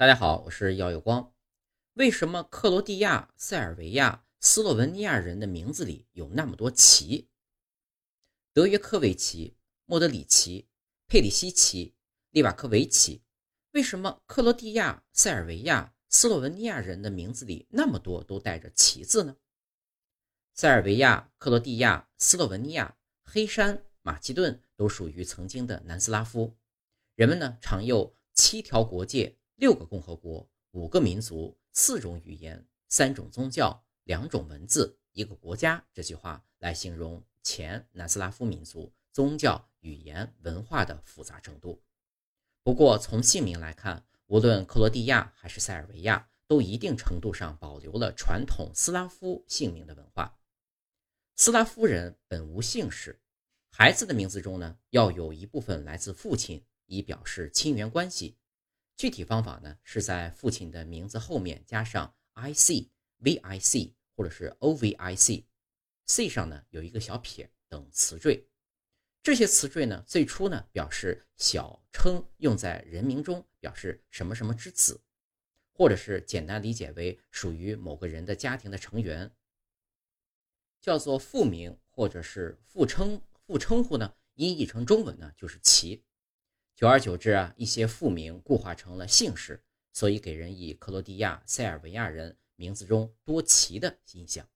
大家好，我是耀有光。为什么克罗地亚、塞尔维亚、斯洛文尼亚人的名字里有那么多“奇”？德约科维奇、莫德里奇、佩里西奇、利瓦科维奇，为什么克罗地亚、塞尔维亚、斯洛文尼亚人的名字里那么多都带着“奇”字呢？塞尔维亚、克罗地亚、斯洛文尼亚、黑山、马其顿都属于曾经的南斯拉夫，人们呢常用七条国界。六个共和国，五个民族，四种语言，三种宗教，两种文字，一个国家。这句话来形容前南斯拉夫民族宗教、语言、文化的复杂程度。不过，从姓名来看，无论克罗地亚还是塞尔维亚，都一定程度上保留了传统斯拉夫姓名的文化。斯拉夫人本无姓氏，孩子的名字中呢，要有一部分来自父亲，以表示亲缘关系。具体方法呢，是在父亲的名字后面加上 i c v i c 或者是 o v i c，c 上呢有一个小撇等词缀。这些词缀呢，最初呢表示小称，用在人名中表示什么什么之子，或者是简单理解为属于某个人的家庭的成员，叫做父名或者是父称。父称呼呢，音译成中文呢就是其。久而久之啊，一些复名固化成了姓氏，所以给人以克罗地亚、塞尔维亚人名字中多奇的印象。